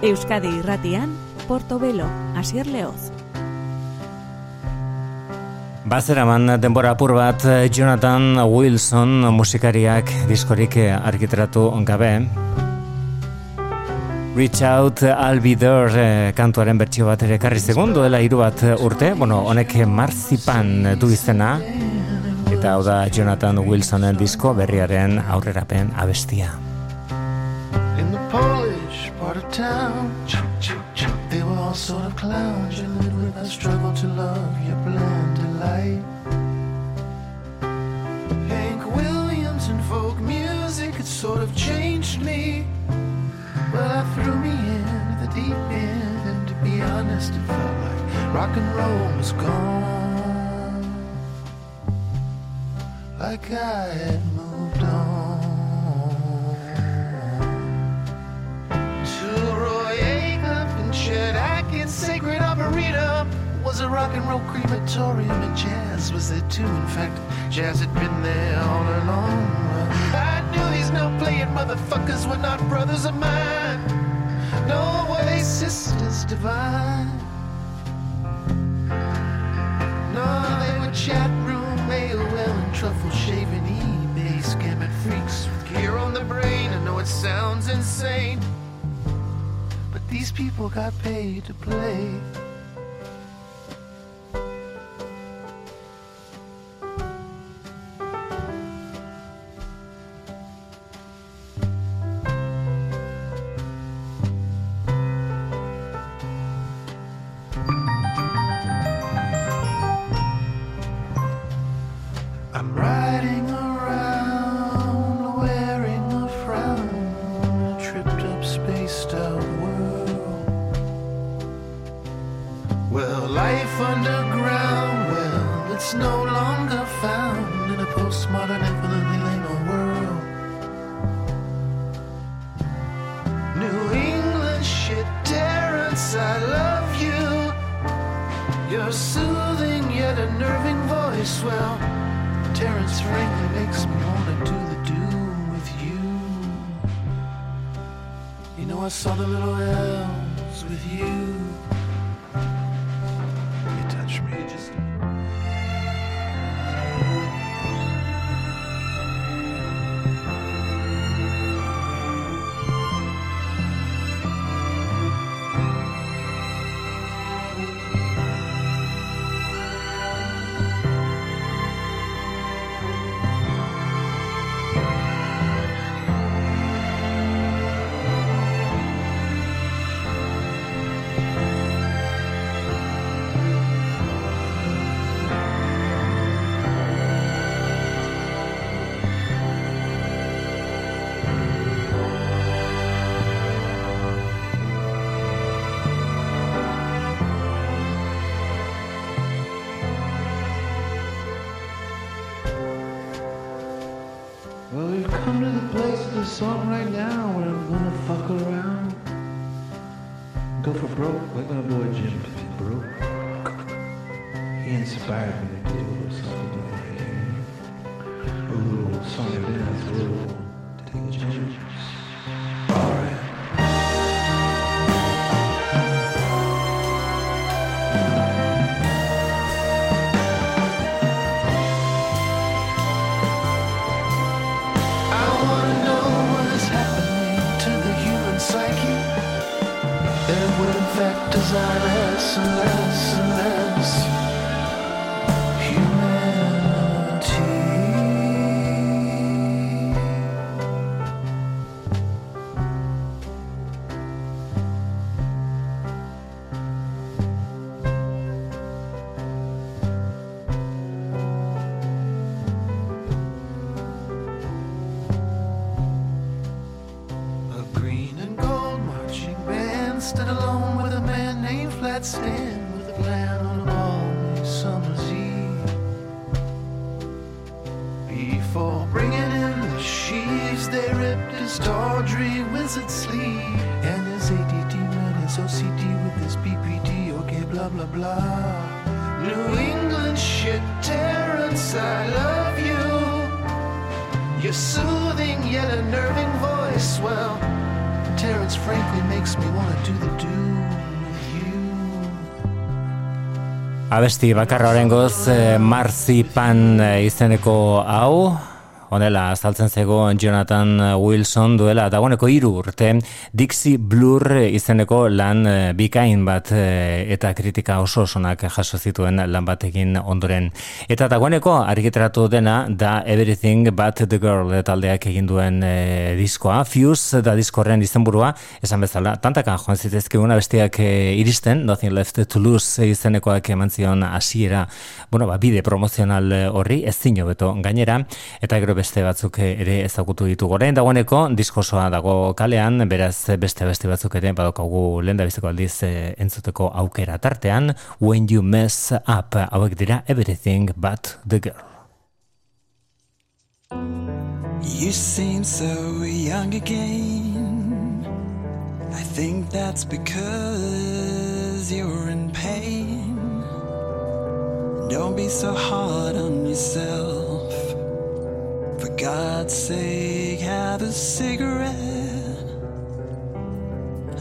Euskadi irratian, Portobelo, Asier Leoz. Bazeraman denbora apur bat Jonathan Wilson musikariak diskorik argiteratu gabe. Reach Out, I'll Be There eh, kantuaren bertsio bat ere karri segun duela hiru bat urte, bueno, honek marzipan du izena, eta hau da Jonathan Wilsonen disko berriaren aurrerapen abestia. Of town, they were all sort of clowns, you lived with a struggle to love your blended light. Hank Williams and folk music, had sort of changed me. Well, I threw me in the deep end, and to be honest, it felt like rock and roll was gone. Like I had moved on. Sacred Arboretum was a rock and roll crematorium, and jazz was there too. In fact, jazz had been there all along. I knew these no playing motherfuckers were not brothers of mine. No way, sisters divine. No, they were chat room, AOL, and truffle shaving eBay scamming freaks with gear on the brain. I know it sounds insane, these people got paid to play. Song right now where I'm gonna fuck around. Go for broke like my boy Jim broke. He inspired me to do a little something like song and dance, a little take a chance. Abesti bakarra horrengoz, eh, Marzipan eh, izeneko hau, Honela, azaltzen zegoen Jonathan Wilson duela, dagoeneko hiru urte, Dixie Blur izeneko lan eh, bikain bat eh, eta kritika oso osonak jaso zituen lan batekin ondoren. Eta dagoeneko, argiteratu dena, da Everything But The Girl taldeak egin duen e, diskoa. Fuse da diskorren izenburua, esan bezala, tantaka joan zitezkeuna bestiak iristen, Nothing Left To Lose izenekoak eman zion hasiera, bueno, ba, bide promozional horri, ez zino beto gainera, eta gero beste batzuk ere ezagutu ditu gorein dagoeneko diskosoa dago kalean beraz beste beste batzuk ere badokagu lenda biziko aldiz eh, entzuteko aukera tartean when you mess up hauek dira everything but the girl. You seem so young again. I think that's because you're in pain. Don't be so hard on yourself. For God's sake, have a cigarette.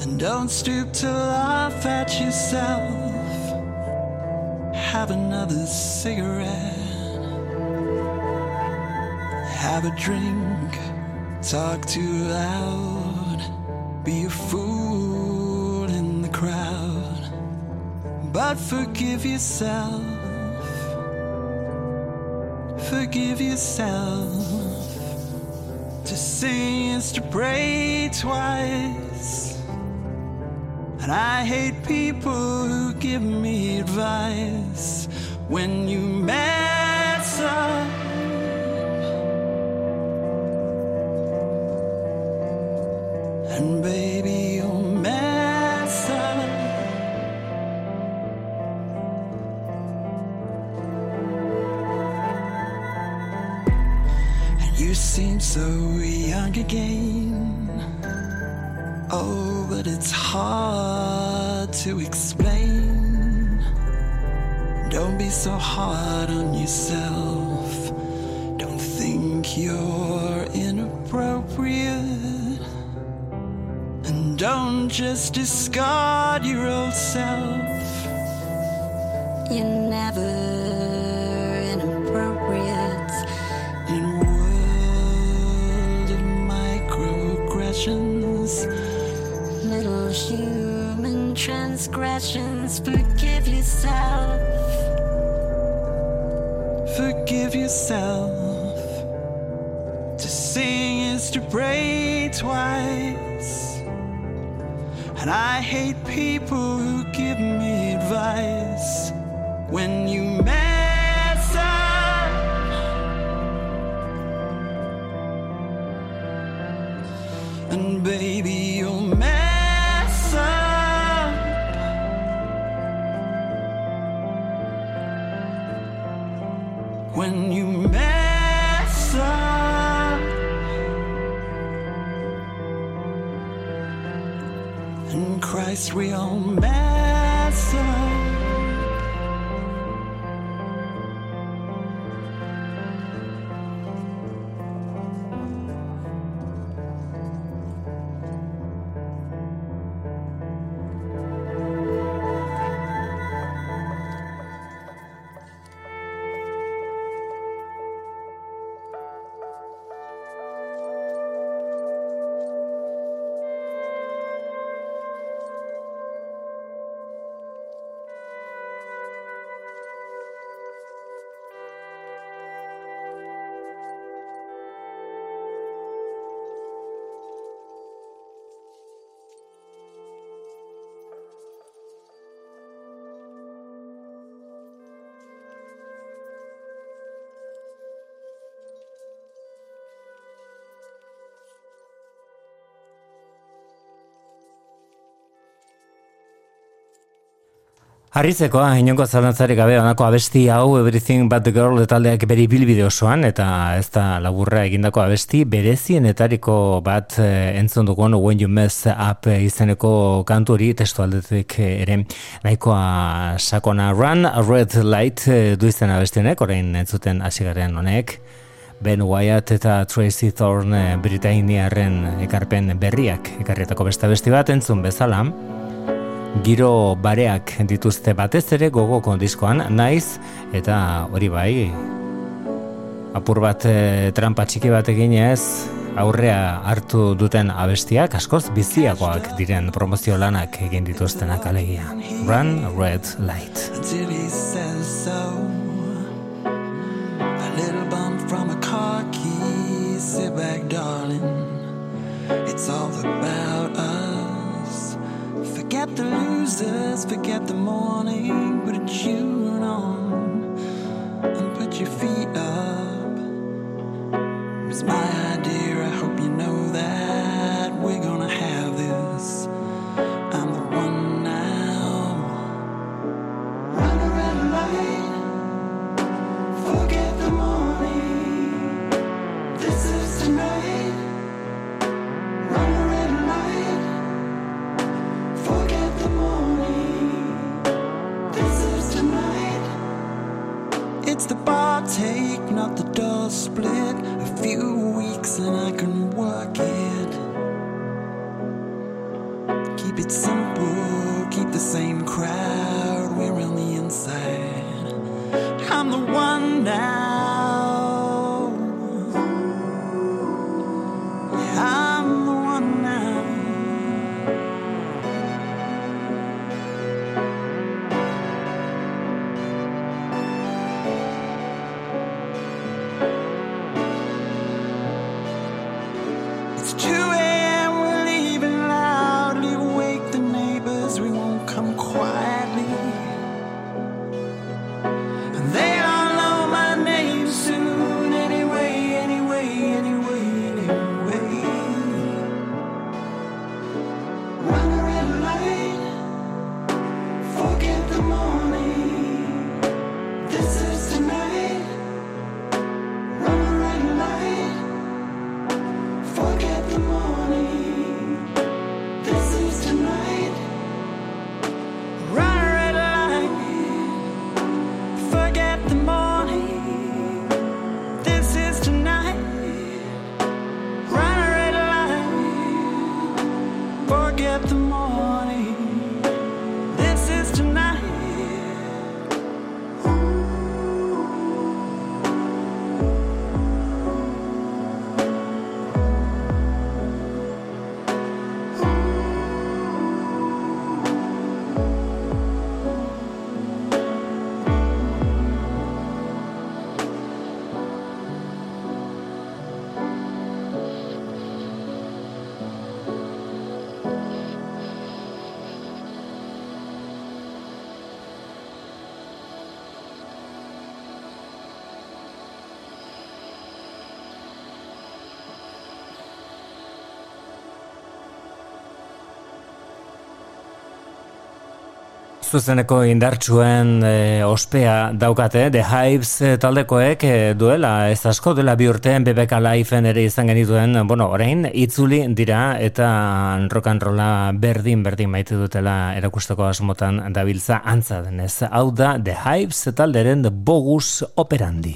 And don't stoop to laugh at yourself. Have another cigarette. Have a drink. Talk too loud. Be a fool in the crowd. But forgive yourself forgive yourself. To sing is to pray twice. And I hate people who give me advice when you mess up. And baby, you'll mess up. And you seem so young again. To explain. Don't be so hard on yourself. Don't think you're inappropriate. And don't just discard your old self. Transgressions. Forgive yourself. forgive yourself. To sing is to pray twice. And I hate Harritzekoa, inongo zalantzarik gabe onako abesti hau Everything But The Girl taldeak bere bilbide osoan eta ez da laburra egindako abesti berezienetariko bat eh, entzun dugun When You Mess Up izeneko kantu hori testu aldetik ere. Nahikoa sakona Run a Red Light eh, du izan abesti honek, orain entzuten hasi garen honek. Ben Wyatt eta Tracy Thorne Britainiaren ekarpen berriak ekarrietako besta besti bat entzun bezala giro bareak dituzte batez ere gogoko diskoan naiz eta hori bai apur bat e, trampa txiki bat eginez aurrea hartu duten abestiak askoz biziagoak diren promozio lanak egin dituztenak alegia. Run Red Light. It's all about Forget the losers Forget the morning Put a tune on And put your feet up. It's my idea I hope you know that It's the bar take, not the door split. A few weeks and I can work it. Keep it simple, keep the same crowd. We're on the inside. I'm the one now zuzeneko indartsuen e, ospea daukate, The Hives taldekoek e, duela, ez asko dela bi urtean BBK Lifeen ere izan genituen, bueno, orain, itzuli dira eta rock and rolla berdin berdin maite dutela erakusteko asmotan dabiltza antza denez. Hau da The Hives talderen bogus operandi.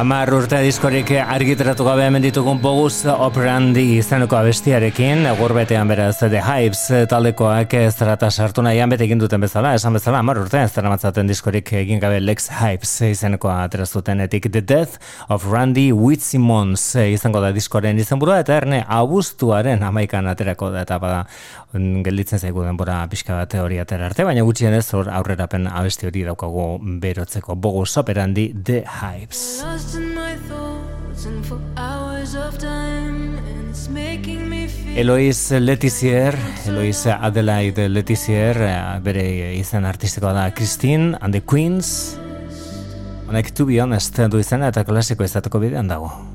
Amar urte diskorik argitratu gabe hemen ditugun boguz operandi izeneko abestiarekin, gurbetean beraz The Hypes taldekoak ez zarata sartu nahian bete egin duten bezala, esan bezala amar urte ez matzaten diskorik egin gabe Lex Hypes izeneko ateraztuten etik The Death of Randy Witzimons izango da diskoren izenburua eta erne abuztuaren amaikan aterako da eta bada gelditzen zaigu denbora pixka bat hori atera arte, baina gutxien ez hor aurrerapen abesti hori daukagu berotzeko boguz operandi The Hypes. Eloiz Letizier, Eloiz Adelaide Letizier, eh, bere izan artistikoa da Christine and the Queens. Honek to be honest du izan eta klasiko izateko bidean dago.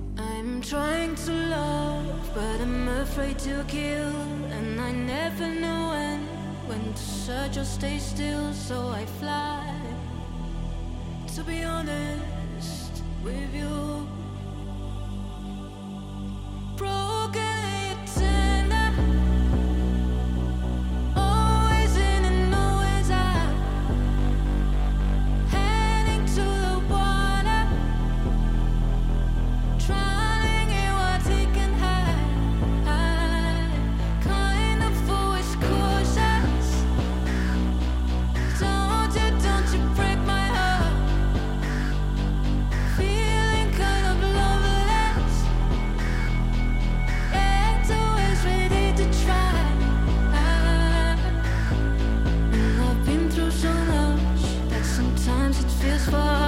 far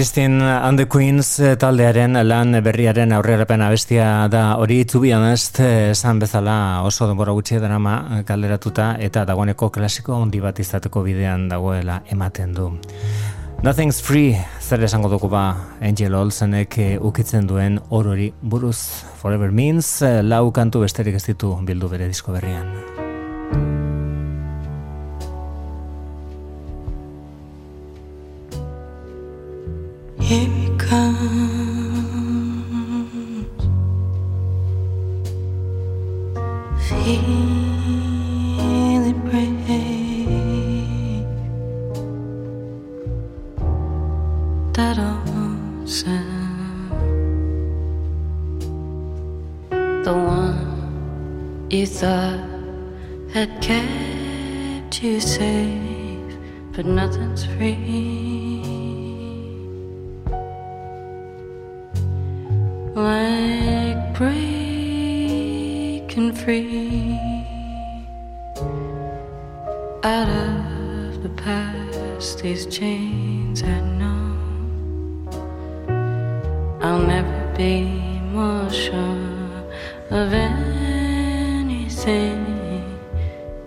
Christine and the Queens eh, taldearen lan berriaren aurrerapen abestia da hori be honest eh, esan bezala oso denbora gutxi drama eh, kalderatuta eta dagoeneko klasiko handi bat izateko bidean dagoela ematen du. Nothing's free, zer esango dugu ba Angel Olsenek ukitzen duen orori buruz Forever Means lau kantu besterik ez ditu bildu bere disko berrian. I'll never be more sure of anything.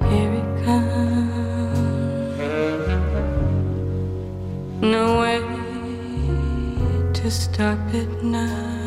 Here it comes. No way to stop it now.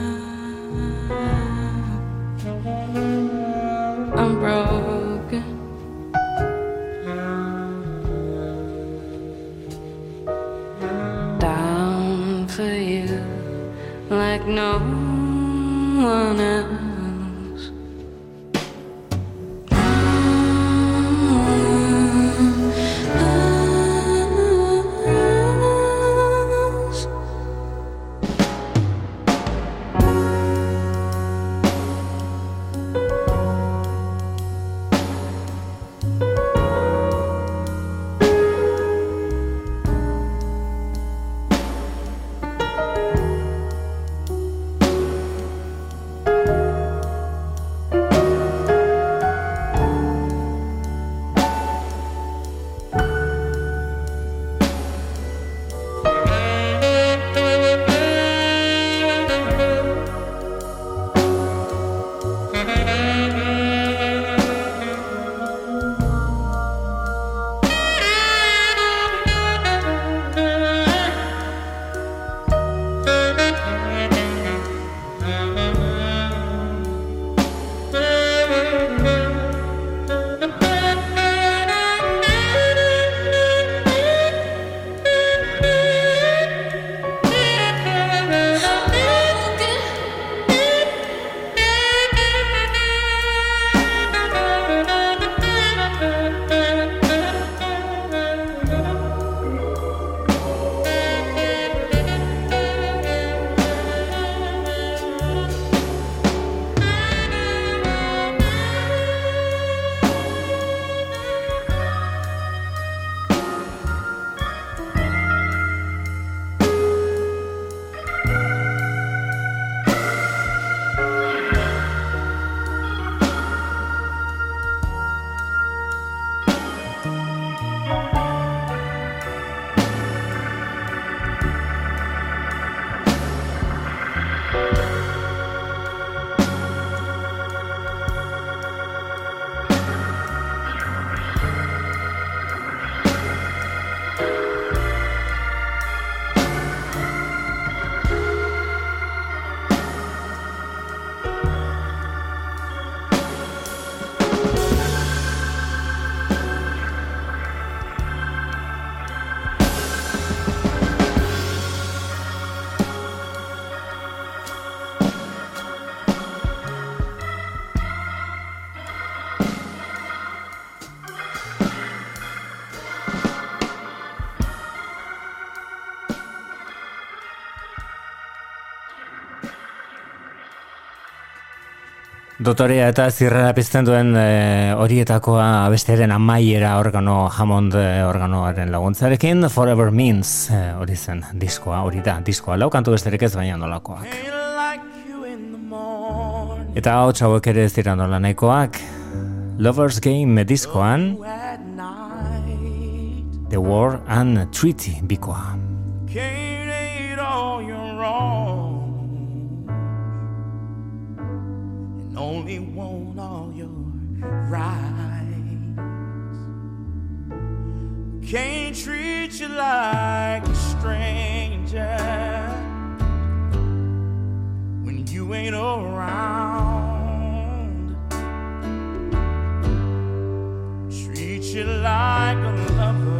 Dotorea eta zirrera pizten duen e, horietakoa abesteren amaiera organo Hammond e, organoaren laguntzarekin Forever Means e, hori zen diskoa, hori da diskoa, lau kantu besterik ez baina nolakoak. Eta hau txauek ere ez dira nola nahikoak Lovers Game diskoan The War and Treaty bikoa. Only want all your rights. Can't treat you like a stranger when you ain't around. Treat you like a lover.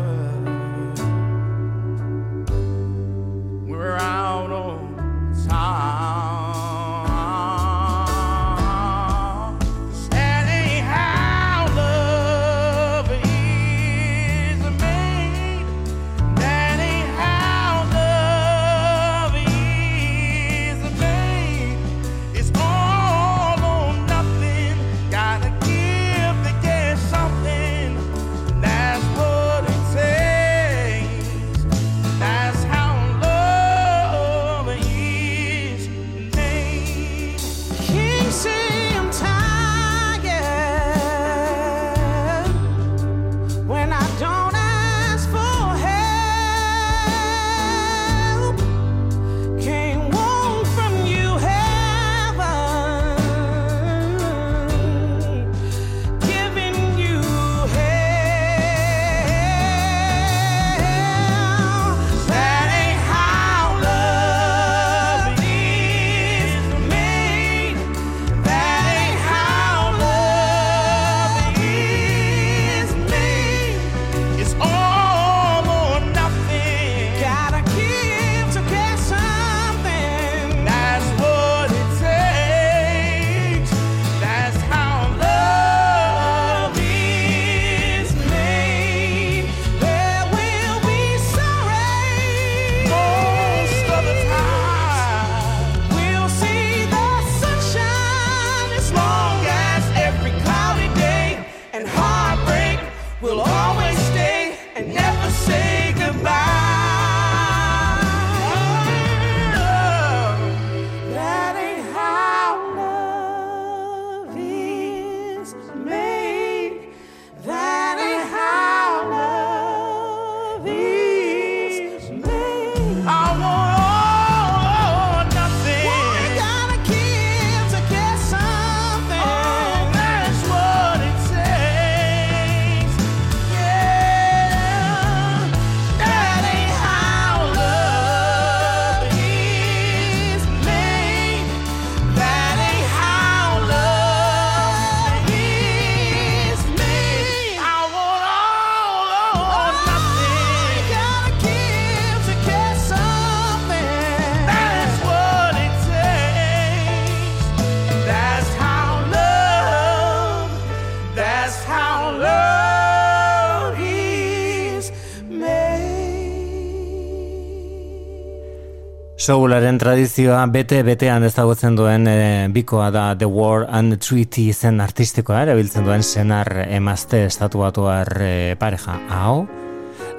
Soularen tradizioa bete-betean ezagutzen duen e, bikoa da The War and the Treaty zen artistikoa erabiltzen duen senar emazte estatuatuar e, pareja hau.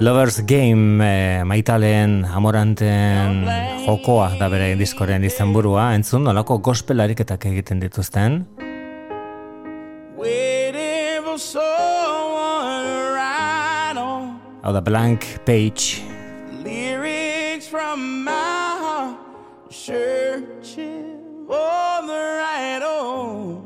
Lovers Game eh, e, maitaleen amoranten jokoa da bere diskoren izenburua entzun nolako gospelarik egiten dituzten. Hau da Blank Page. Lyrics from my searching for the right old.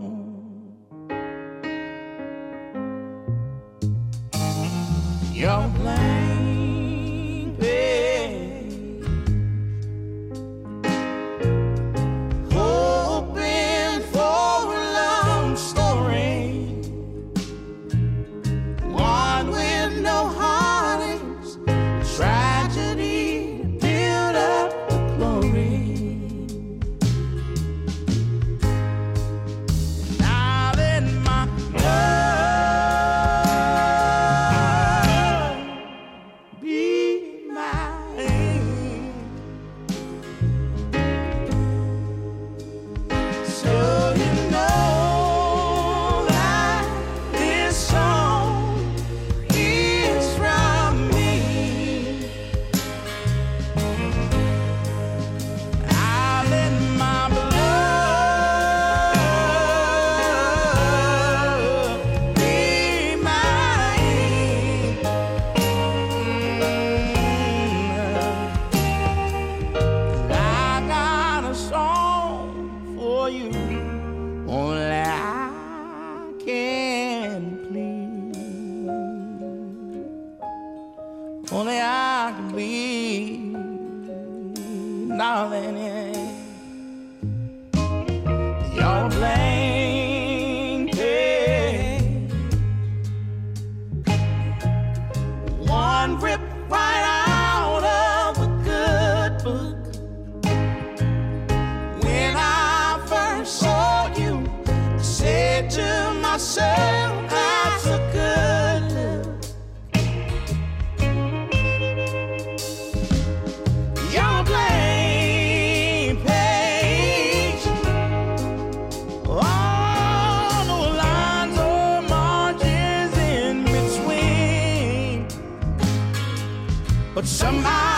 But somehow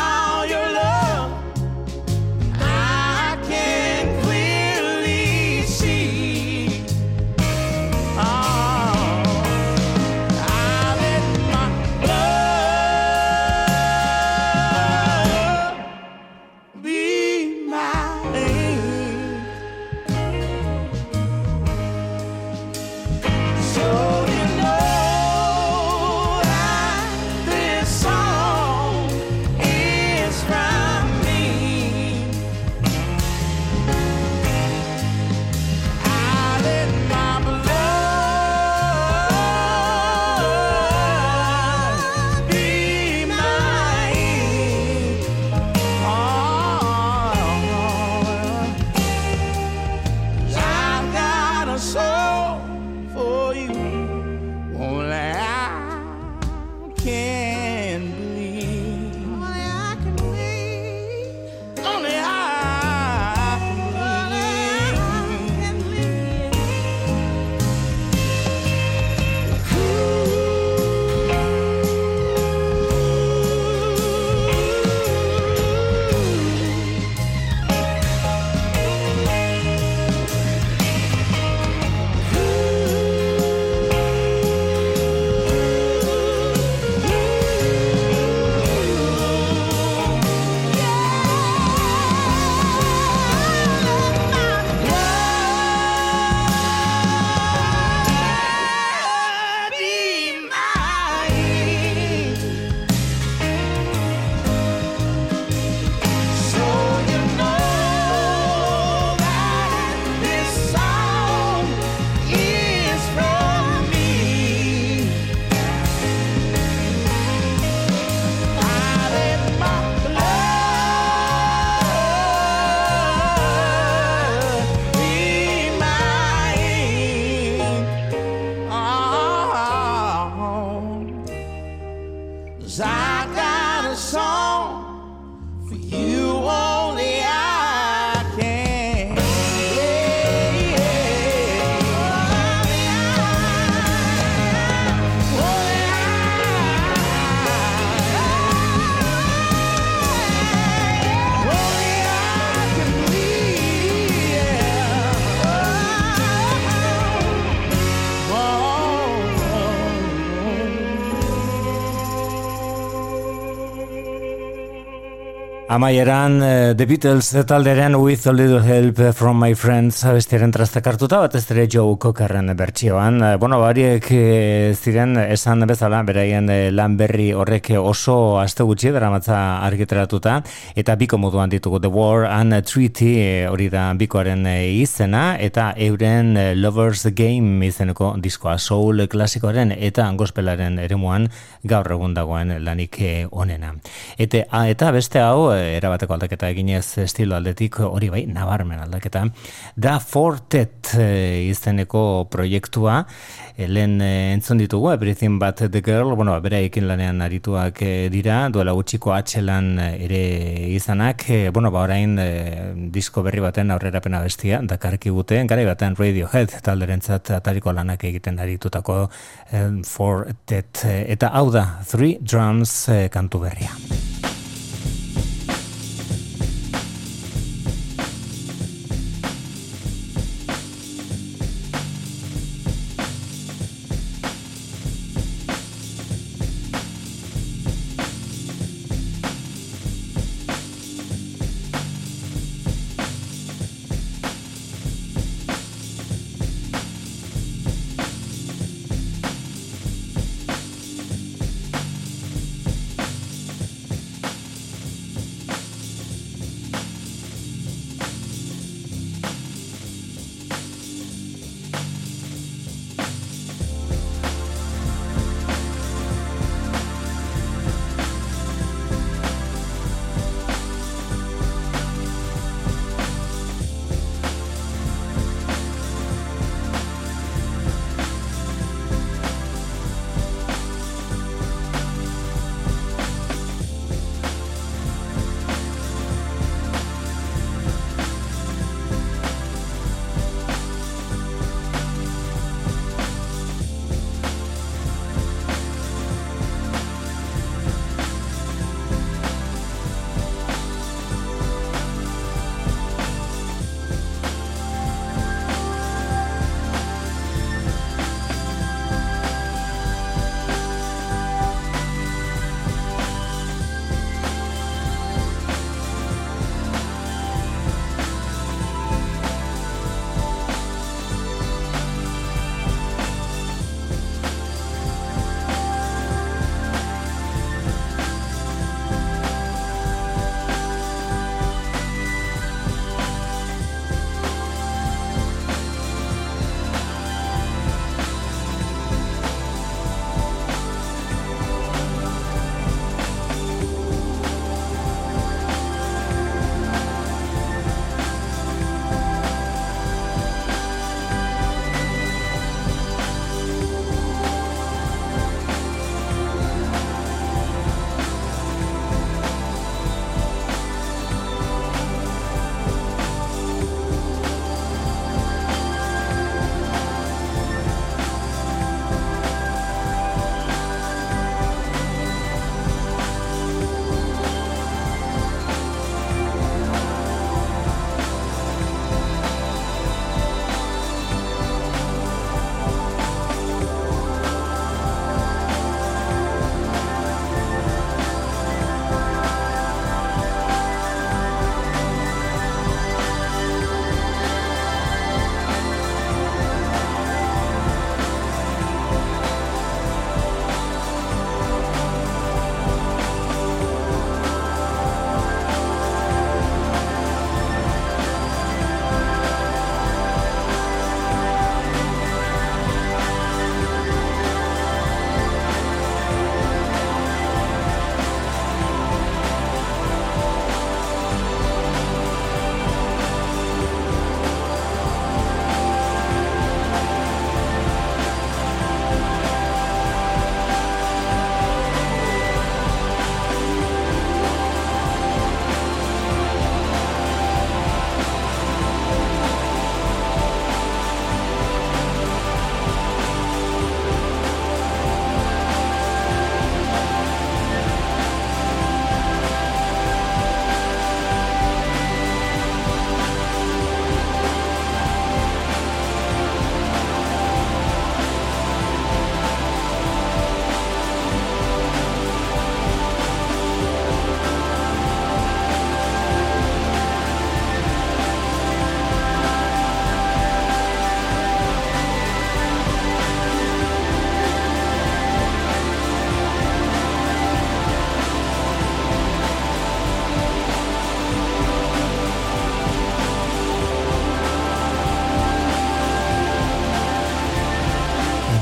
Amaieran uh, The Beatles talderen With a Little Help from My Friends abestiaren trastak hartuta bat ez dira Joe Cockerren bertsioan. Uh, bueno, bariek uh, ziren esan bezala beraien lan berri horrek oso aste gutxi dramatza argiteratuta eta biko moduan ditugu The War and Treaty hori da bikoaren izena eta euren Lovers Game izeneko diskoa soul klasikoaren eta gospelaren eremuan gaur egun dagoen lanik onena. Eta, eta beste hau erabateko aldaketa eginez estilo aldetik hori bai nabarmen aldaketa. Da Fortet e, izeneko proiektua. E, lehen e, entzun ditugu Everything But The Girl. Bueno, bere ekin lanean arituak e, dira. Duela gutxiko atxelan ere izanak. E, bueno, ba orain e, disko berri baten aurrera pena bestia dakarki gute, gara baten Radiohead talderentzat atariko lanak egiten aritutako e, Fortet. Eta hau da Three Drums e, kantu berria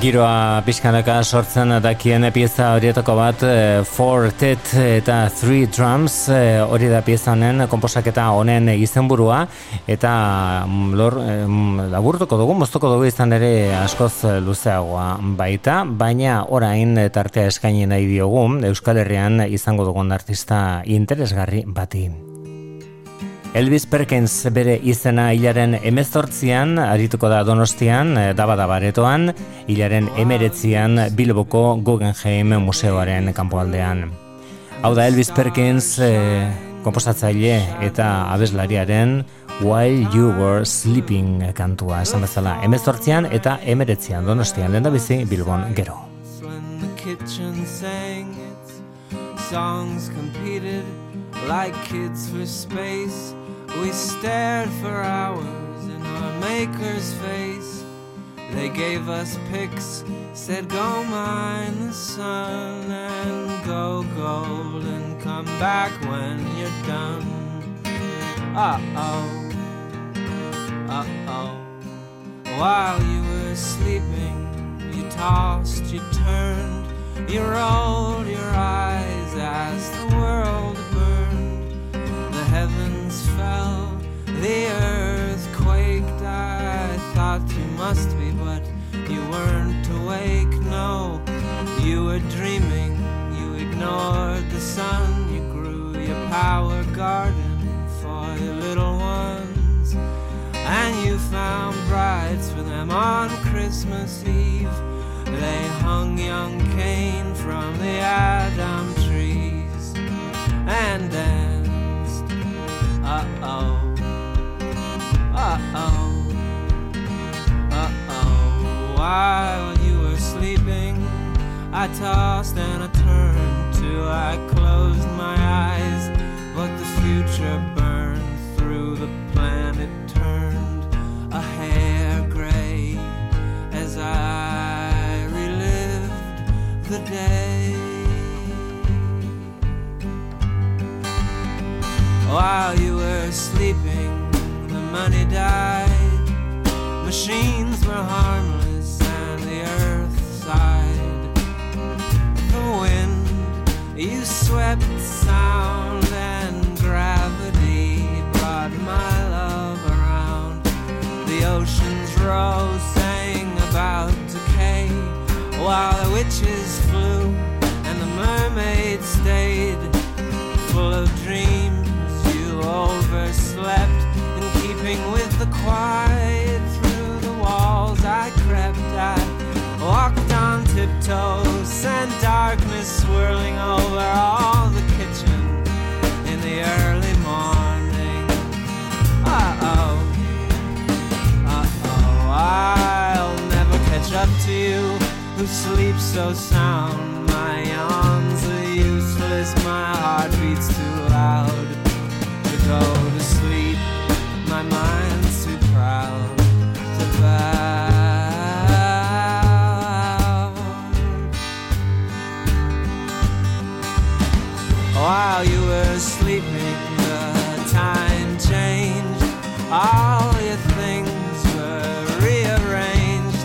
giroa pixkanaka sortzen dakien pieza horietako bat e, Four Tet eta Three Drums e, hori da pieza honen komposaketa honen izenburua eta mm, lor, e, laburtuko dugu, moztuko dugu izan ere askoz luzeagoa baita, baina orain tartea eskaini nahi diogu Euskal Herrian izango dugun artista interesgarri bati. Elvis Perkins bere izena hilaren emezortzian, arituko da donostian, eh, daba da baretoan, hilaren emeretzian Bilboko Guggenheim Museoaren kanpoaldean. Hau da Elvis Perkins eh, komposatzaile eta abeslariaren While You Were Sleeping kantua esan bezala emezortzian eta emeretzian donostian lenda bizi Bilbon gero. Songs competed like kids for space We stared for hours in our maker's face. They gave us pics, said go mine the sun and go gold and come back when you're done. Uh oh, uh oh. While you were sleeping, you tossed, you turned, you rolled your eyes as the world heavens fell, the earth quaked. I thought you must be, but you weren't awake. No, you were dreaming. You ignored the sun. You grew your power garden for your little ones, and you found brides for them on Christmas Eve. They hung young Cain from the Adam trees, and then uh-oh. Uh-oh. Uh-oh. While you were sleeping, I tossed and I turned till I closed my eyes. But the future burned through the planet, turned a hair gray as I relived the day. While you were sleeping, the money died. Machines were harmless, and the earth sighed. The wind, you swept sound, and gravity brought my love around. The oceans rose, sang about decay, while the witches flew, and the mermaids stayed full of dreams overslept in keeping with the quiet through the walls I crept. I walked on tiptoes and darkness swirling over all the kitchen in the early morning. Uh-oh uh-oh I'll never catch up to you who sleeps so sound. My yawns are useless my heart beats too loud While you were sleeping, the time changed. All your things were rearranged.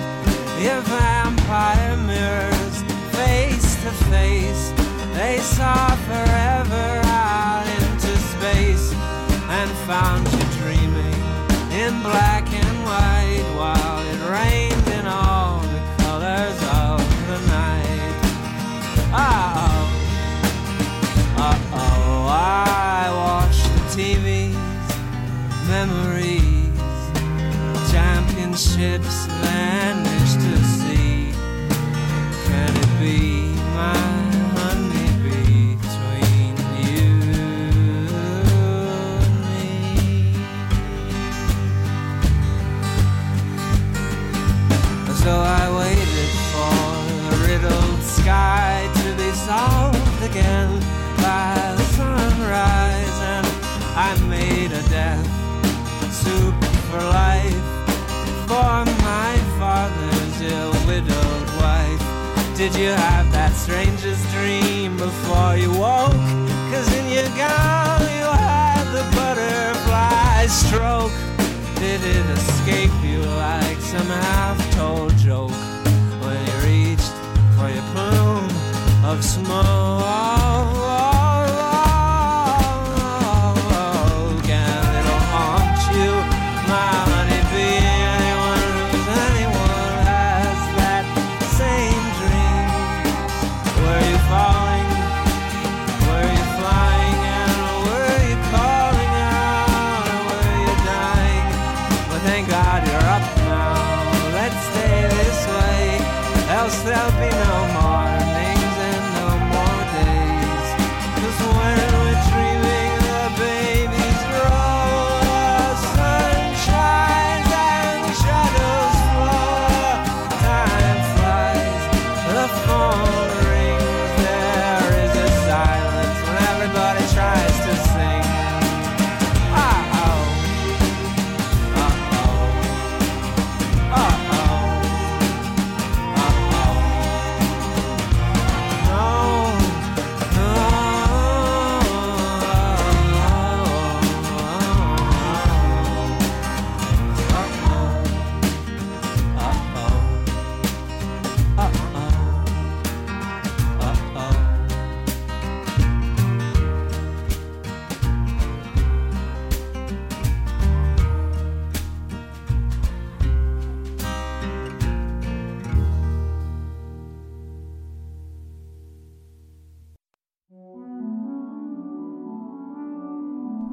Your vampire mirrors, face to face, they saw forever and found you dreaming in black and white while it rained in all the colors of the night. Oh, oh, oh, I watched the TVs, memories, championships solved again by the sunrise, and I made a death soup for life for my father's ill widowed wife. Did you have that strangest dream before you woke? Cause in your gown you had the butterfly stroke. Did it escape you like some half-told joke of small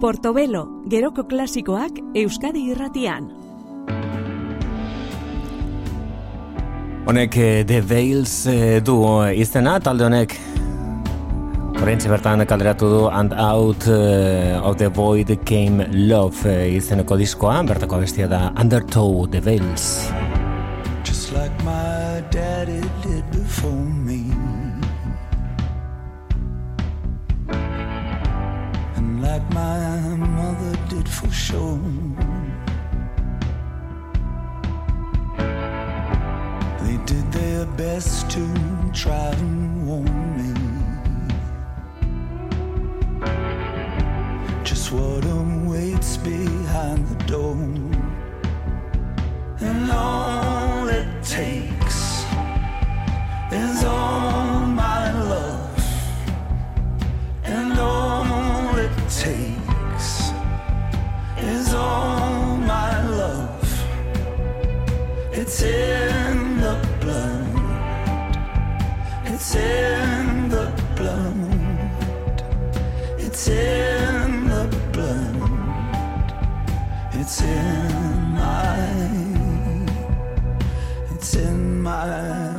Portobelo, geroko klasikoak Euskadi irratian. Honek eh, The Veils eh, du izena, talde honek Horentxe bertan kalderatu du And Out eh, of the Void Came Love eh, izeneko diskoa, bertako bestia da Undertow The Veils. just like my daddy did before for. They did their best to try and warn me. Just what awaits behind the door. And all it takes is all my love. And all it takes all my love. It's in the blood. It's in the blood. It's in the blood. It's in my it's in my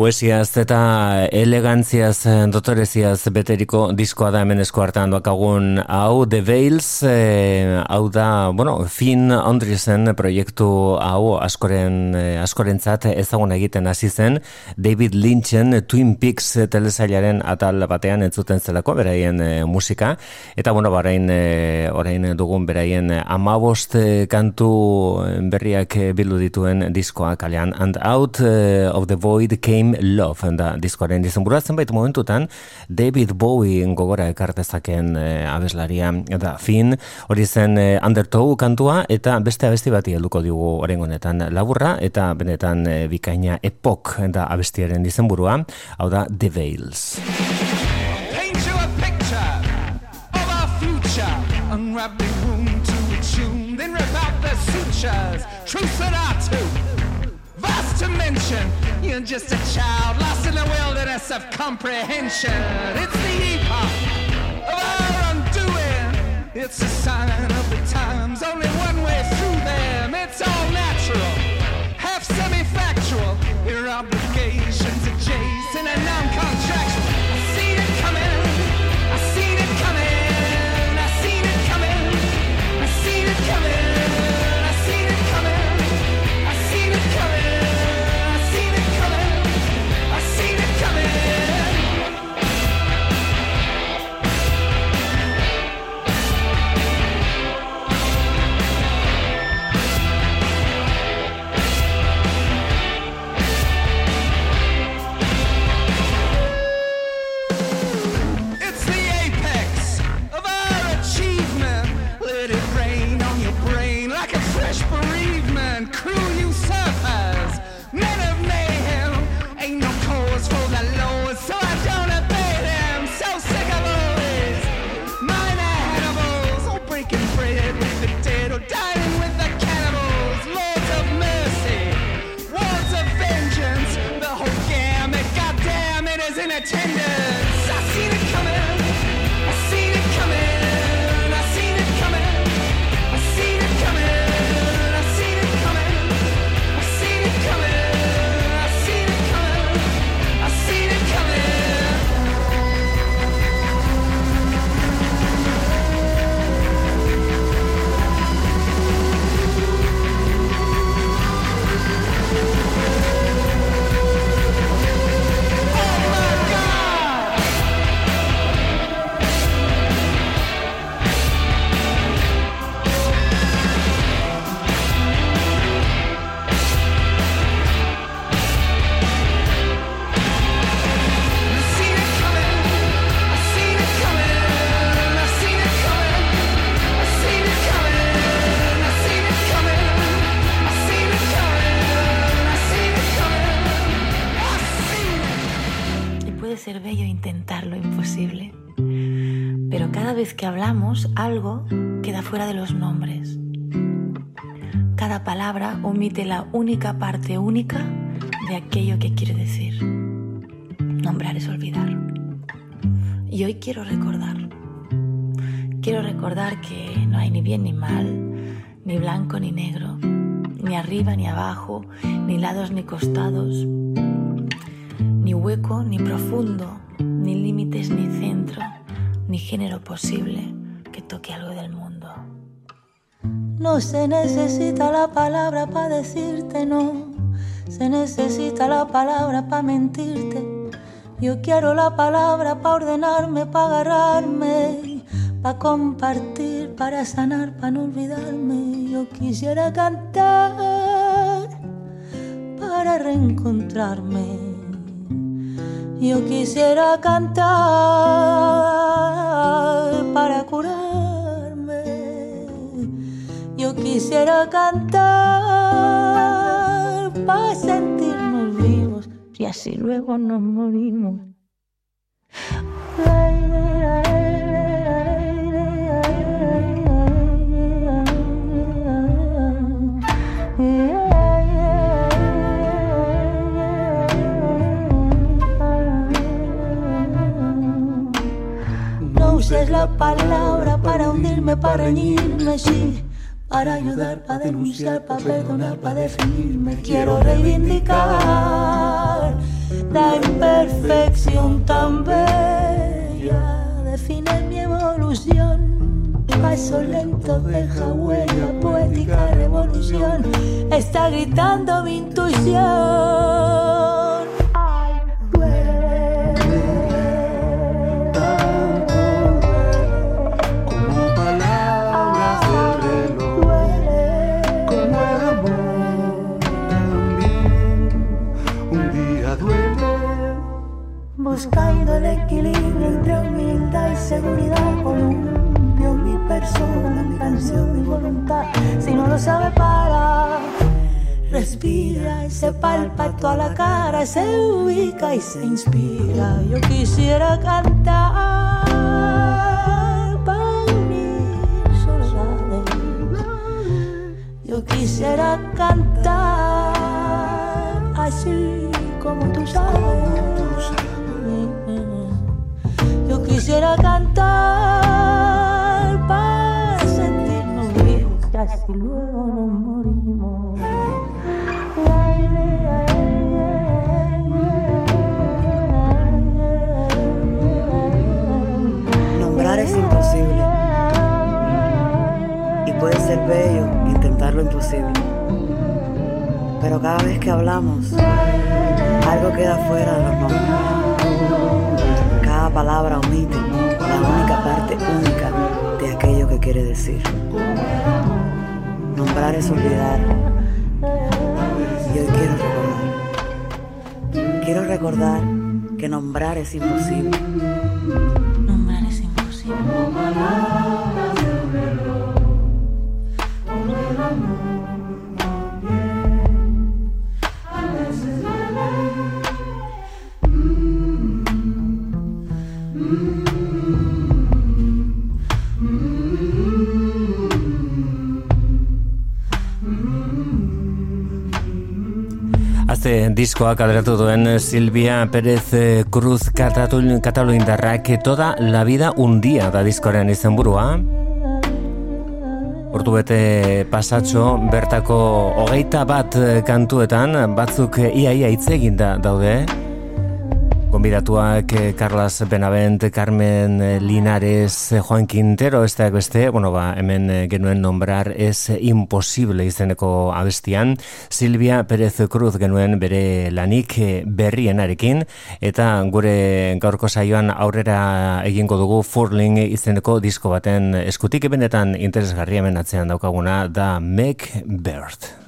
Poesiaz eta elegantziaz, eh, dotoreziaz beteriko diskoa da hemen esku hartan doakagun hau, The Veils, eh, hau da, bueno, Finn Andriesen proiektu hau askoren, eh, askorentzat ezagun egiten hasi zen, David Lynchen Twin Peaks telesailaren atal batean entzuten zelako, beraien eh, musika, eta bueno, barain, eh, orain dugun beraien amabost eh, kantu berriak bildu dituen diskoa kalean, and out of the void came love, da diskoaren izenburua zenbait momentutan David Bowie gogora ekartezaken eh, abeslaria, da fin, hori zen eh, undertow kantua, eta beste abesti bati helduko digu oren honetan laburra, eta benetan eh, bikaina epok da abestiaren izenburua, hau da The Veils. Paint you a picture our future. Unwrap the room to a tune, then rip out the sutures. Truths that Just a child lost in the wilderness of comprehension. It's the epoch of our undoing. It's a sign of the times, only one way through them. It's all natural, half semi-factual. Your intentar lo imposible. Pero cada vez que hablamos, algo queda fuera de los nombres. Cada palabra omite la única parte única de aquello que quiere decir. Nombrar es olvidar. Y hoy quiero recordar. Quiero recordar que no hay ni bien ni mal, ni blanco ni negro, ni arriba ni abajo, ni lados ni costados, ni hueco ni profundo, ni límites ni centro. ni género posible que toque algo del mundo. No se necesita la palabra para decirte no, se necesita la palabra para mentirte. Yo quiero la palabra para ordenarme, para agarrarme, para compartir, para sanar, para no olvidarme. Yo quisiera cantar para reencontrarme. Yo quisiera cantar para curarme. Yo quisiera cantar para sentirnos vivos y así luego nos morimos. Uses la palabra para hundirme, para reñirme, sí. Para ayudar, para denunciar, para perdonar, para definirme. Quiero reivindicar la imperfección tan bella. Define mi evolución. Paso lento deja huella, poética revolución. Está gritando mi intuición. Buscando el equilibrio entre humildad y seguridad Columpio. Mi persona, mi canción, mi voluntad. Si no lo sabe para. Respira y se palpa toda la cara Se ubica y se inspira. Yo quisiera cantar para unir soledades Yo quisiera cantar así como tú sabes. Quisiera cantar para sentirnos vivos y así luego nos morimos. Nombrar es imposible. Y puede ser bello intentar lo imposible. Pero cada vez que hablamos, algo queda fuera de los nombres. Palabra omite la única parte única de aquello que quiere decir. Nombrar es olvidar. Y hoy quiero recordar. Quiero recordar que nombrar es imposible. Nombrar es imposible. Diskoa kaleratu duen Silvia Pérez eh, Cruz Kataluindarrak toda la vida un día da diskoaren izenburua. Ordu bete pasatxo bertako hogeita bat eh, kantuetan batzuk eh, iaia hitz eginda daude. Gonbidatuak eh, Carlas Benavent, Carmen eh, Linares, eh, Juan Quintero, ez beste, bueno, ba, hemen eh, genuen nombrar ez imposible izeneko abestian, Silvia Pérez Cruz genuen bere lanik berrienarekin, eta gure gaurko saioan aurrera egingo dugu Furling izeneko disko baten eskutik. Benetan interesgarri hemen atzean daukaguna da Meg Bird.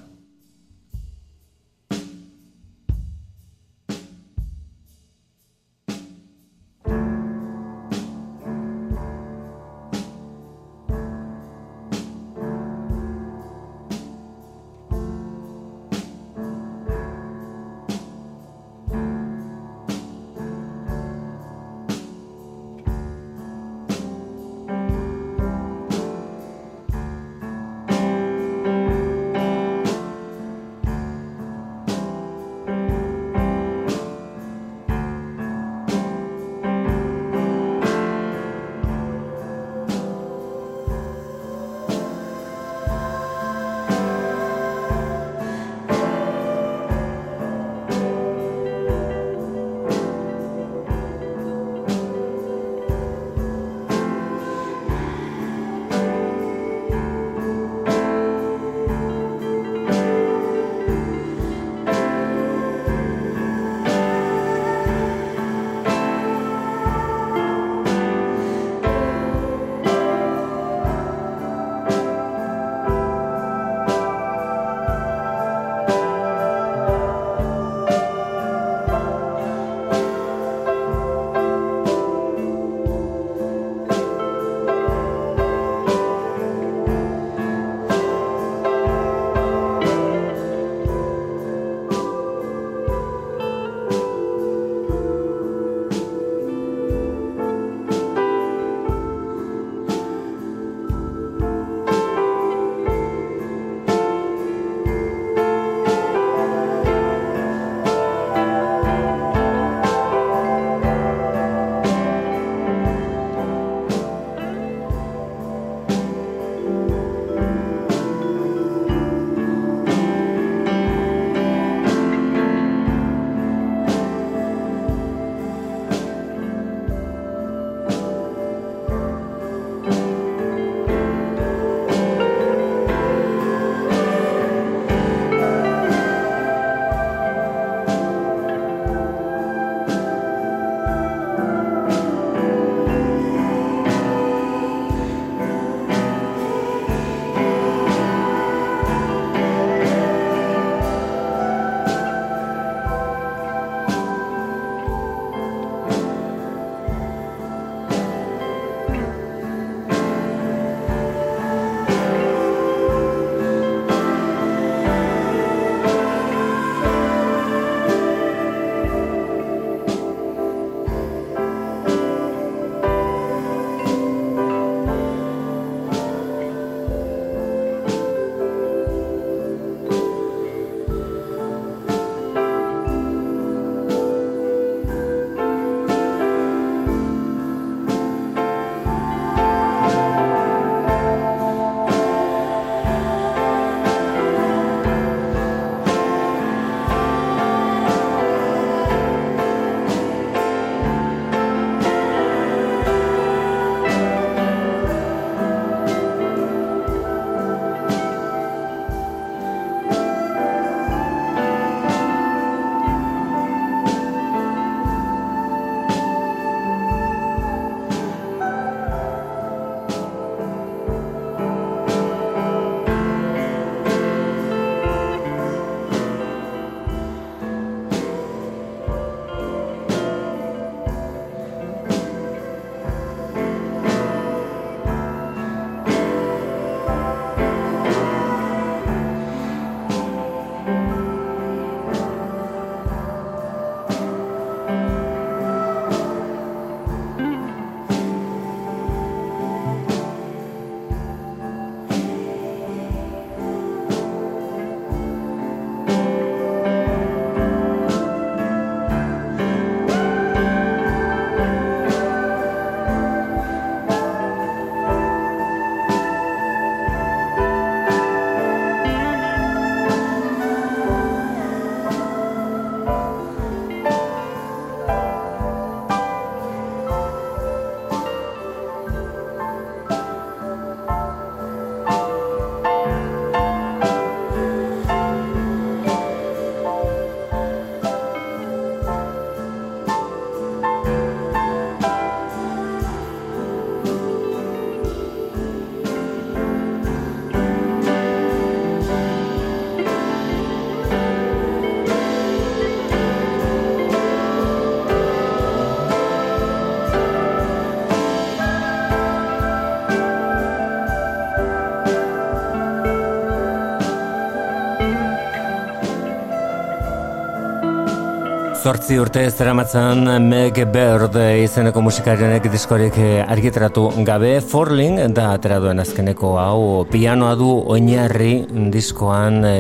Zortzi urte ez deramatzen Meg Bird izeneko musikarionek diskorik eh, argitratu gabe. Forling da atera duen azkeneko hau. Pianoa du oinarri diskoan e,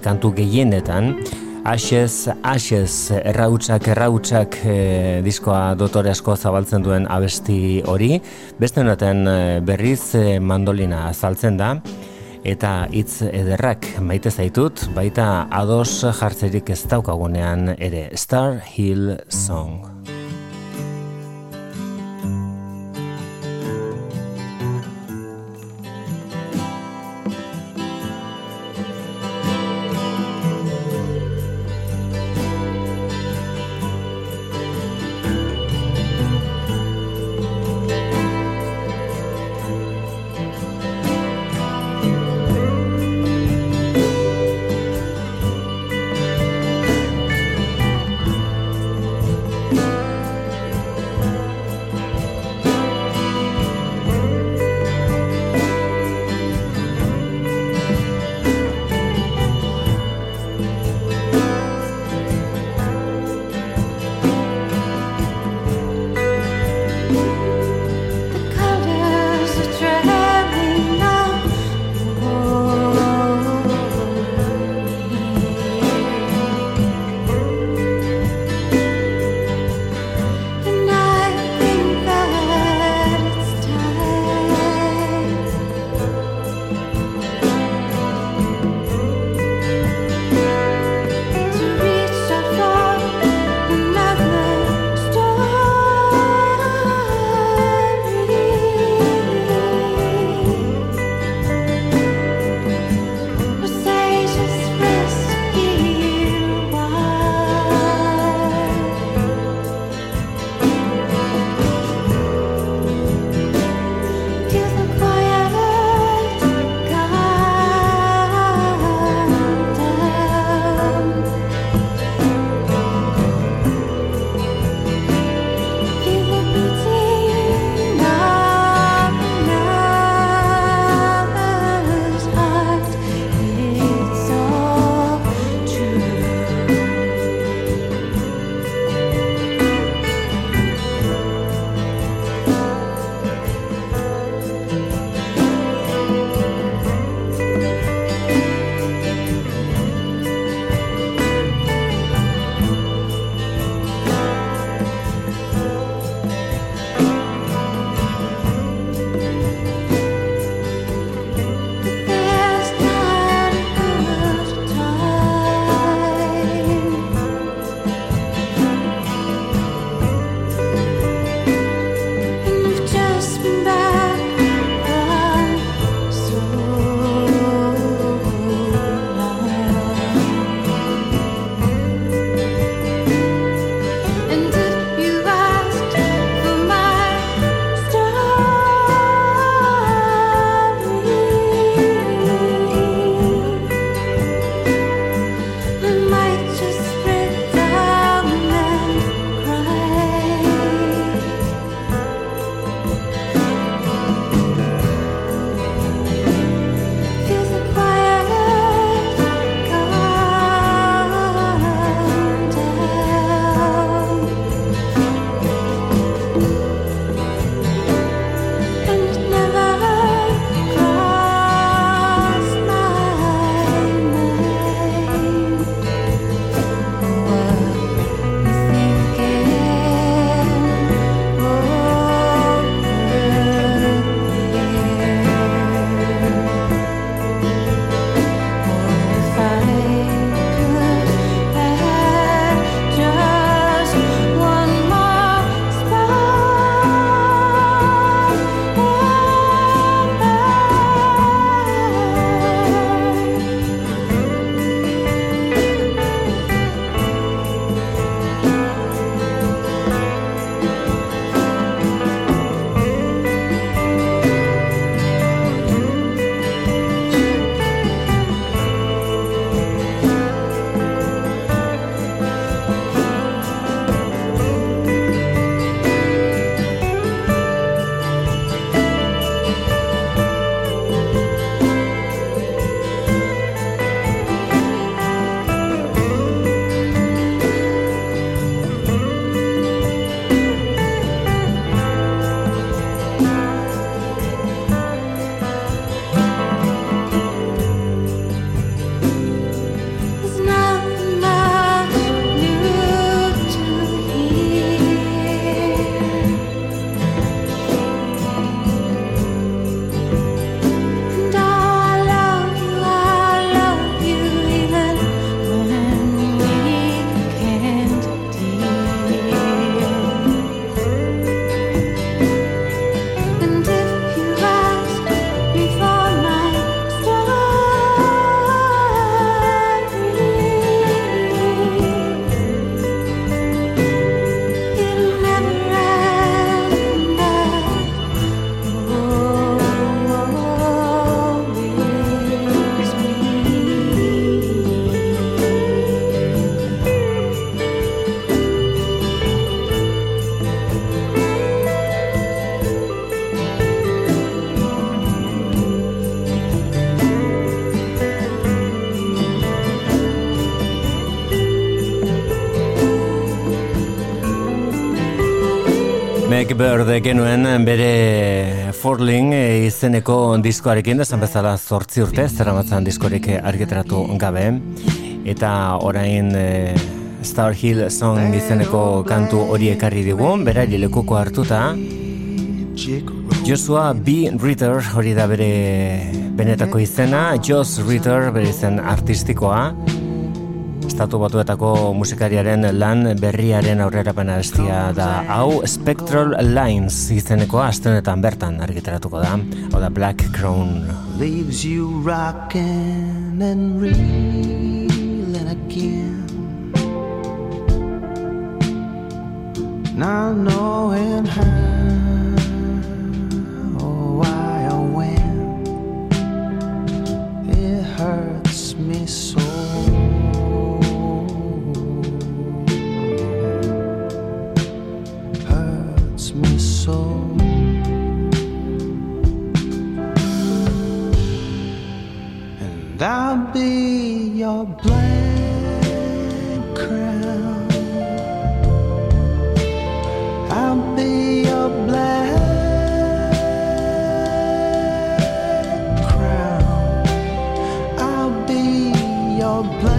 kantu gehienetan. Ashes, Ashes, errautsak, errautsak e, diskoa dotore asko zabaltzen duen abesti hori. Beste honetan berriz mandolina azaltzen da eta hitz ederrak maite zaitut, baita ados jartzerik ez daukagunean ere Star Hill Song. Bird genuen bere Forling izeneko diskoarekin esan bezala zortzi urte zeramatzan diskorik argitaratu gabe. Eta orain e, Star Hill Song izeneko kantu hori ekarri digun bera lekuko hartuta. Joshua B. Ritter hori da bere benetako izena. Josh Ritter bere izen artistikoa estatu batuetako musikariaren lan berriaren aurrera estia da. Hau Spectral Lines izeneko astenetan bertan argitaratuko da. Hau da Black Crown. Leaves you rocking and reeling again. Not knowing how I'll be your black crown. I'll be your black crown. I'll be your black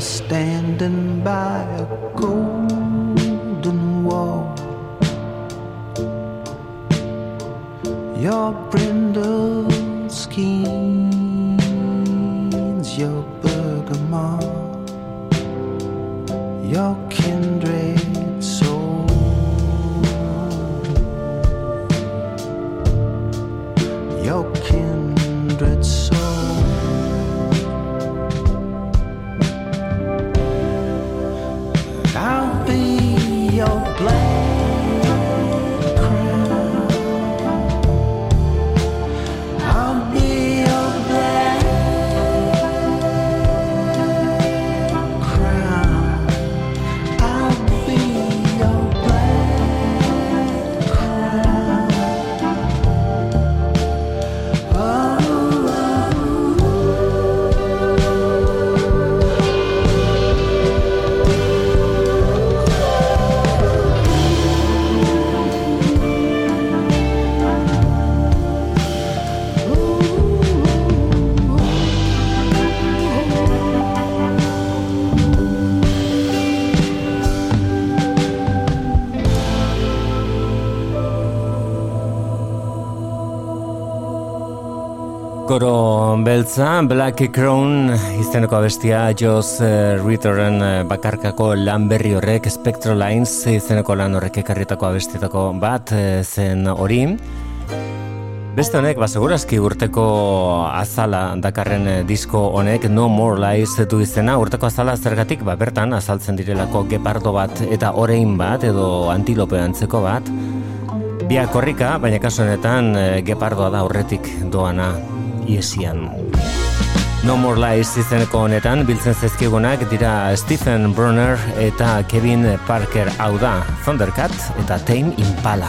standing by Beltza, Black Crown izeneko abestia Joss uh, Ritterren eh, bakarkako lan berri horrek Spectral Lines izeneko lan horrek ekarritako abestietako bat eh, zen hori. Beste honek, ba, segurazki urteko azala dakarren eh, disko honek No More Lies du izena, urteko azala zergatik, ba, bertan azaltzen direlako gepardo bat eta orein bat edo antilope antzeko bat. Biak korrika, baina kasu honetan eh, gepardoa da horretik doana iesian. No More Lies izeneko honetan biltzen zezkigunak dira Stephen Brunner eta Kevin Parker hau da Thundercat eta Tame Impala.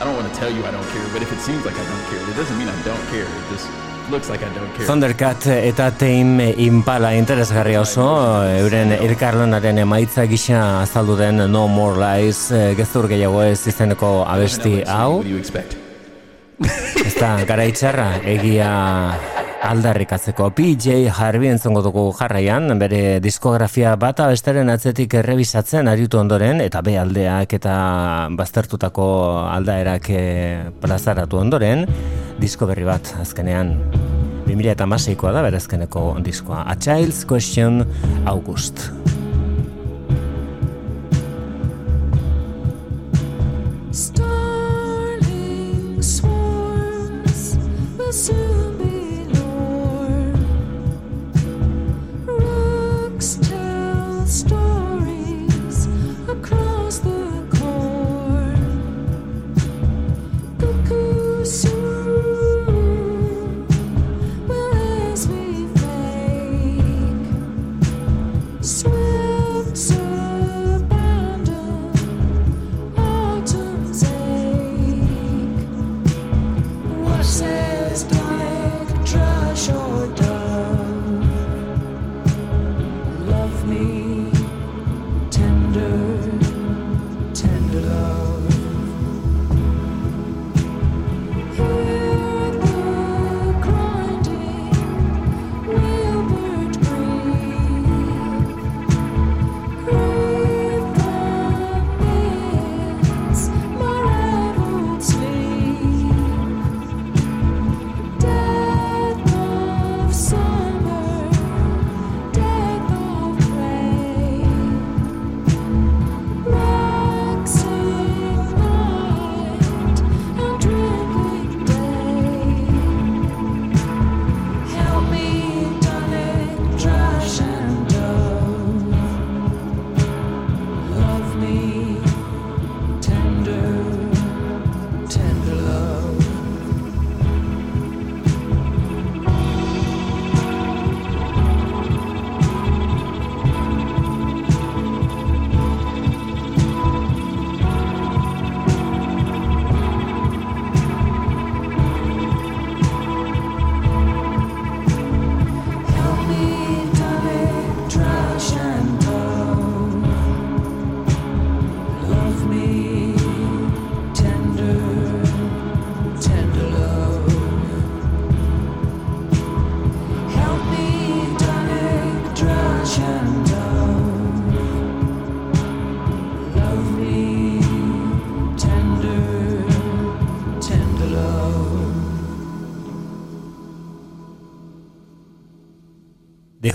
I don't want to tell you I don't care, but if it seems like I don't care, it doesn't mean I don't care. It just looks like I don't care. Thundercat eta Tame Impala interesgarria oso, euren elkarlanaren emaitza gisa azaldu den No More Lies, eh, gezur gehiago ez izeneko abesti hau. Ez da, gara itxarra, egia aldarrikatzeko. PJ Harvey entzongo dugu jarraian, bere diskografia bata besteren atzetik errebisatzen aritu ondoren, eta be aldeak eta baztertutako aldaerak eh, plazaratu ondoren, disko berri bat azkenean. 2006koa da bere azkeneko diskoa. A Child's Question August. Starling swarms soon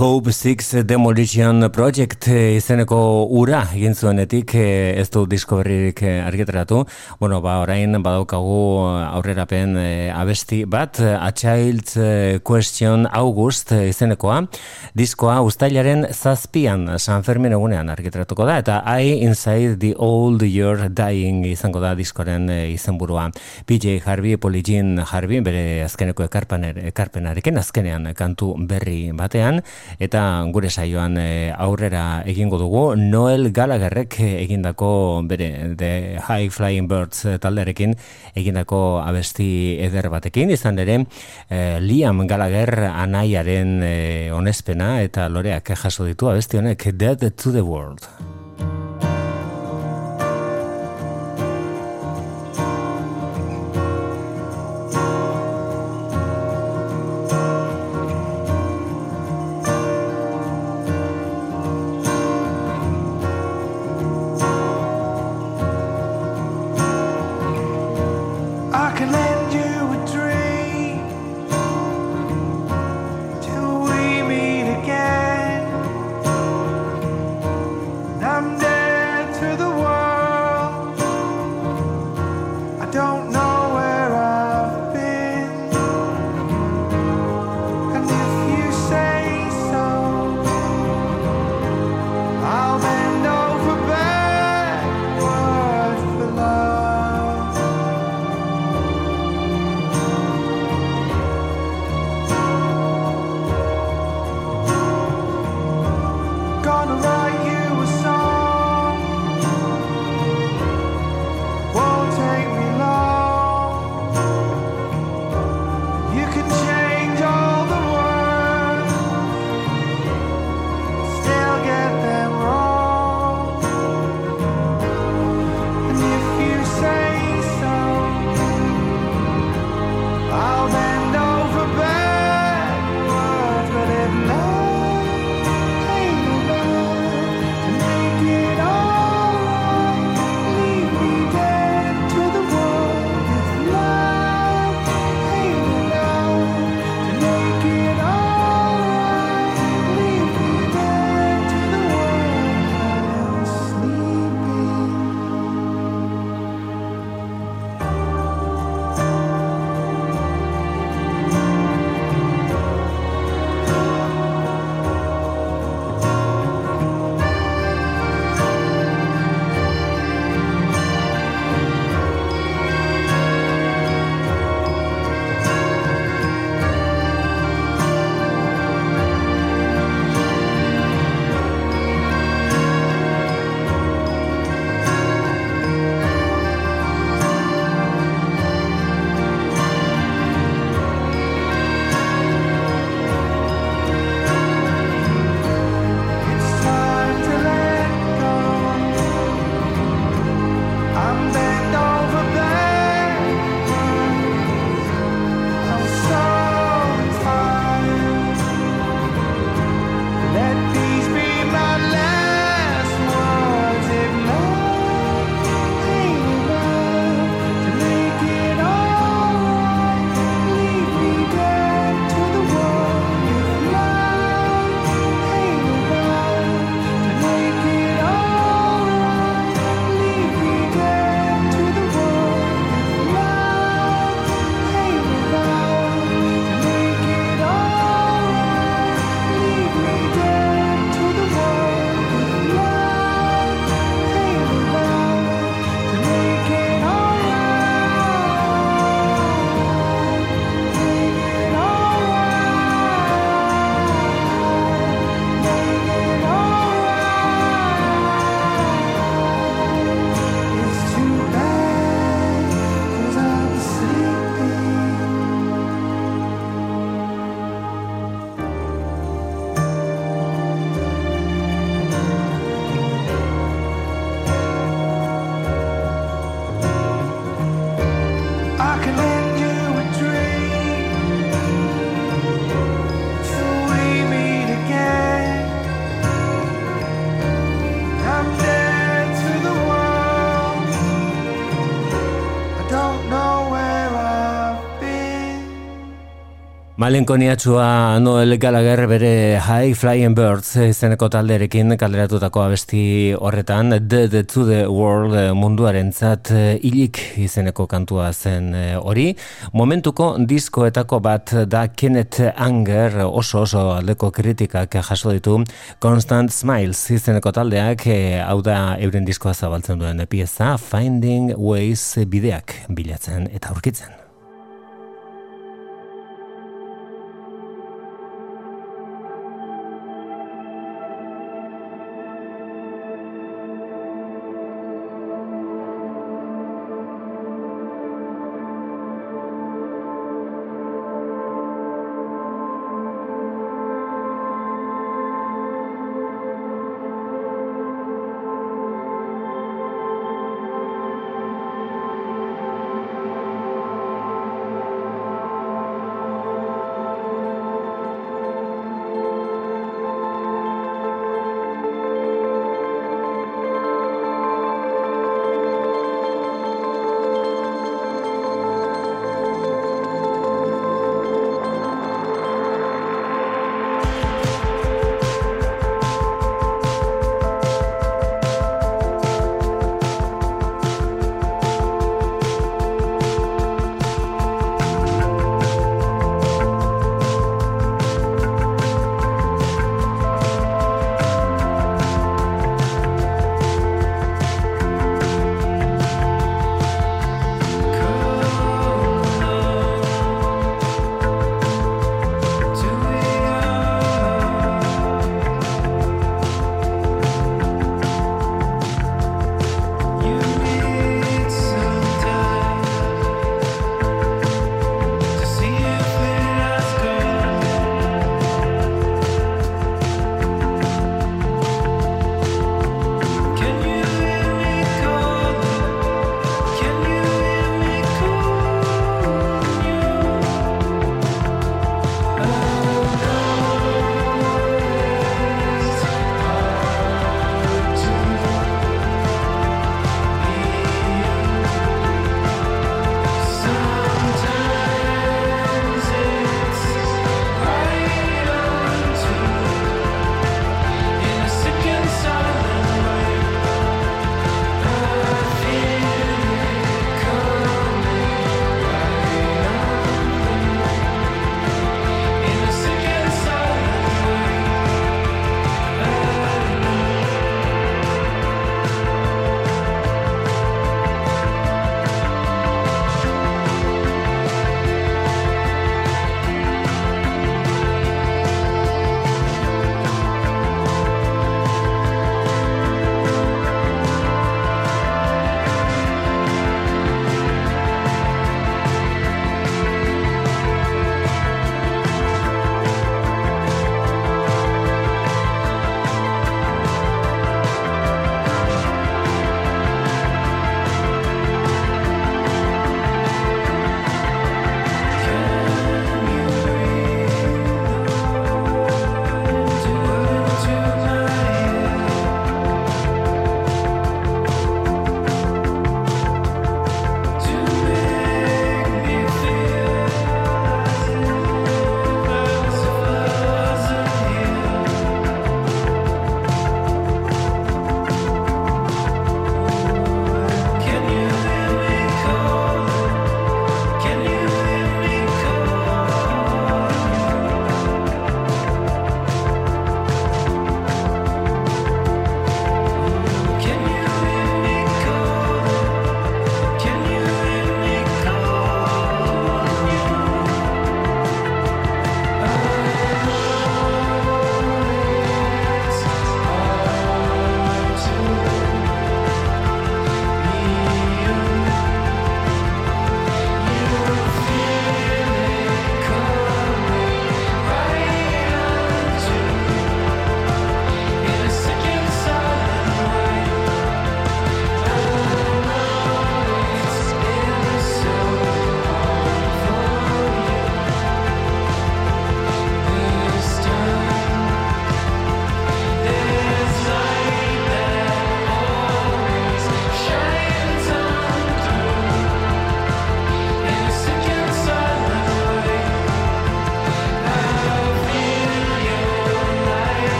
Hope Six Demolition Project eh, izeneko ura egin zuenetik eh, ez du disko berririk eh, argitaratu. Bueno, ba, orain badaukagu aurrerapen abesti bat, A Child's eh, Question August izenekoa. Diskoa ustailaren zazpian San Fermin egunean argitaratuko da, eta I Inside the Old You're Dying izango da diskoren izenburua. PJ Harvey, Polly Jean Harvey, bere azkeneko ekarpener, ekarpenarekin, azkenean kantu berri batean, eta gure saioan aurrera egingo dugu Noel Gallagherrek egindako bere The High Flying Birds talderekin egindako abesti eder batekin izan ere eh, Liam Gallagher anaiaren eh, onespena eta loreak jaso ditu abesti honek Dead to the World. Malenkoniatxua Noel Gallagher bere High Flying Birds izeneko talderekin kalderatutako abesti horretan Dead to the World munduaren zat hilik izeneko kantua zen eh, hori. Momentuko diskoetako bat da Kenneth Anger oso oso aldeko kritikak jaso ditu Constant Smiles izeneko taldeak eh, hau da euren diskoa zabaltzen duen pieza Finding Ways bideak bilatzen eta aurkitzen.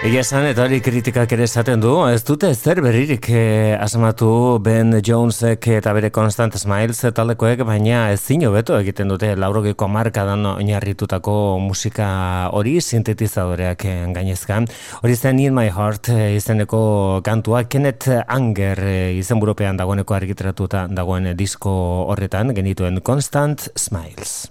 Egia esan, eta hori kritikak ere esaten du, ez dute zer berririk eh, asmatu Ben Jonesek eta bere Constant Smiles taldekoek, baina ezin hobeto egiten dute laurogeko markadan oinarritutako musika hori sintetizadoreak eh, gainezka. Hori zen In My Heart eh, izeneko kantua, Kenneth Anger eh, izenburupean dagoeneko argitaratuta dagoen disko horretan, genituen Constant Smiles.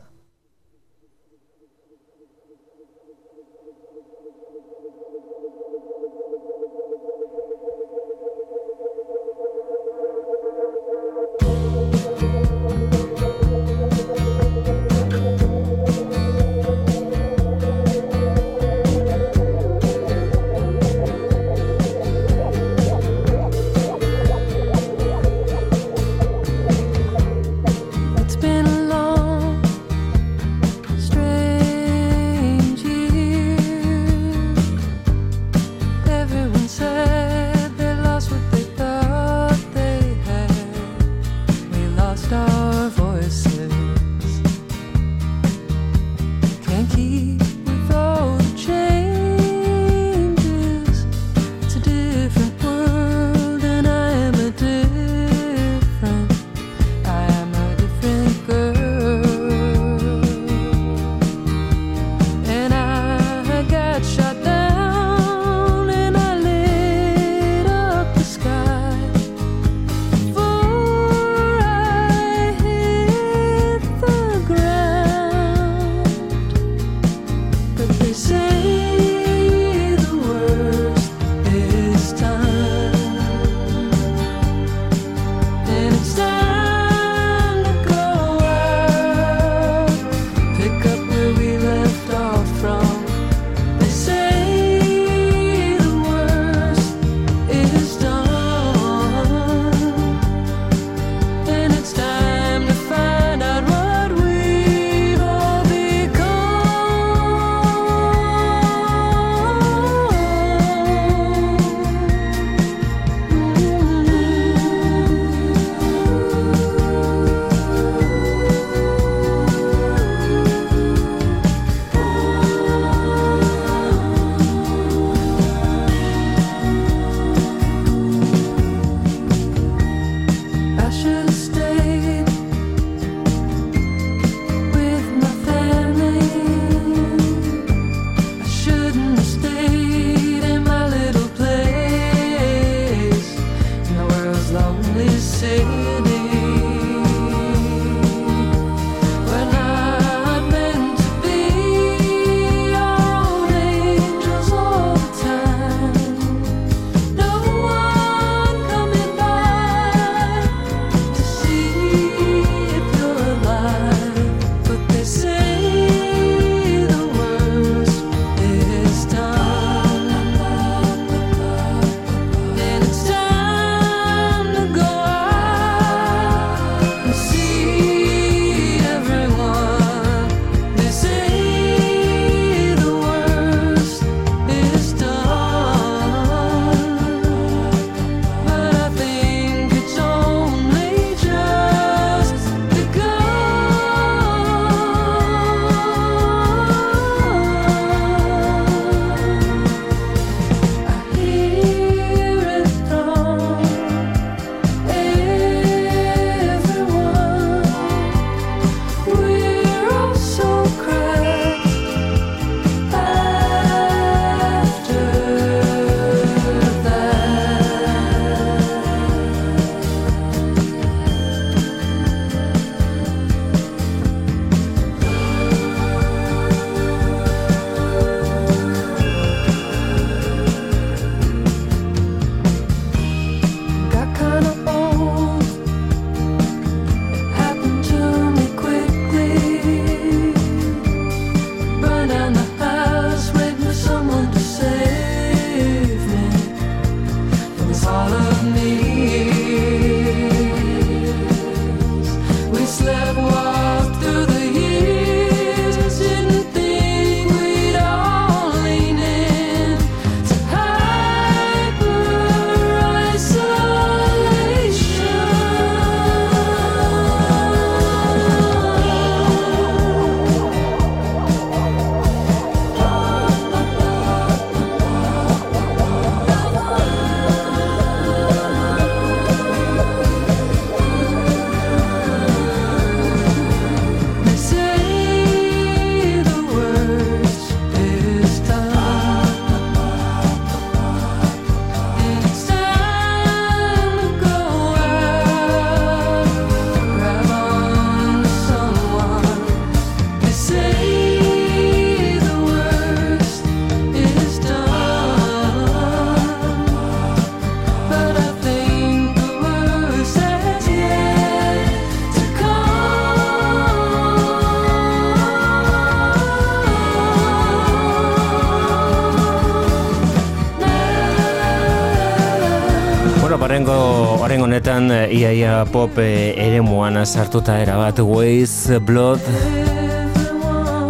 Oren honetan eh, iaia pop eh, ere muan sartuta erabat. Ways Blood.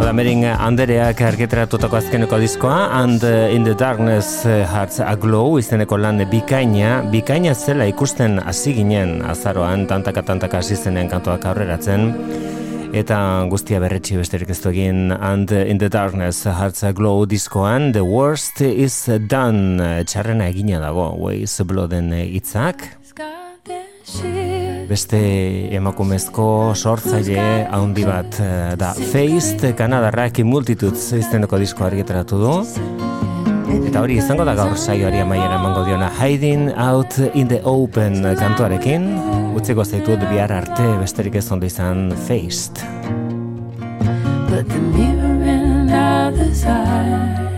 Oda Mering Andereak argitratutako azkeneko diskoa And eh, in the Darkness eh, Hearts a Glow izeneko lan bikaina bikaina zela ikusten hasi ginen azaroan tantaka tantaka hasi zenen kantuak aurreratzen. Eta guztia berretsi besterik ez egin And in the Darkness Hearts a Glow diskoan The Worst is Done. Txarrena egina dago Ways Blooden hitzak Beste emakumezko sortzaile handi bat eh, da. Faced Kanadarrak Multitudes izeneko disko argitaratu du. Eta hori izango da gaur saioari amaiera emango diona Hiding Out in the Open kantuarekin. Utziko zaitut bihar arte besterik ez ondo izan Faced Put the mirror in other's eyes.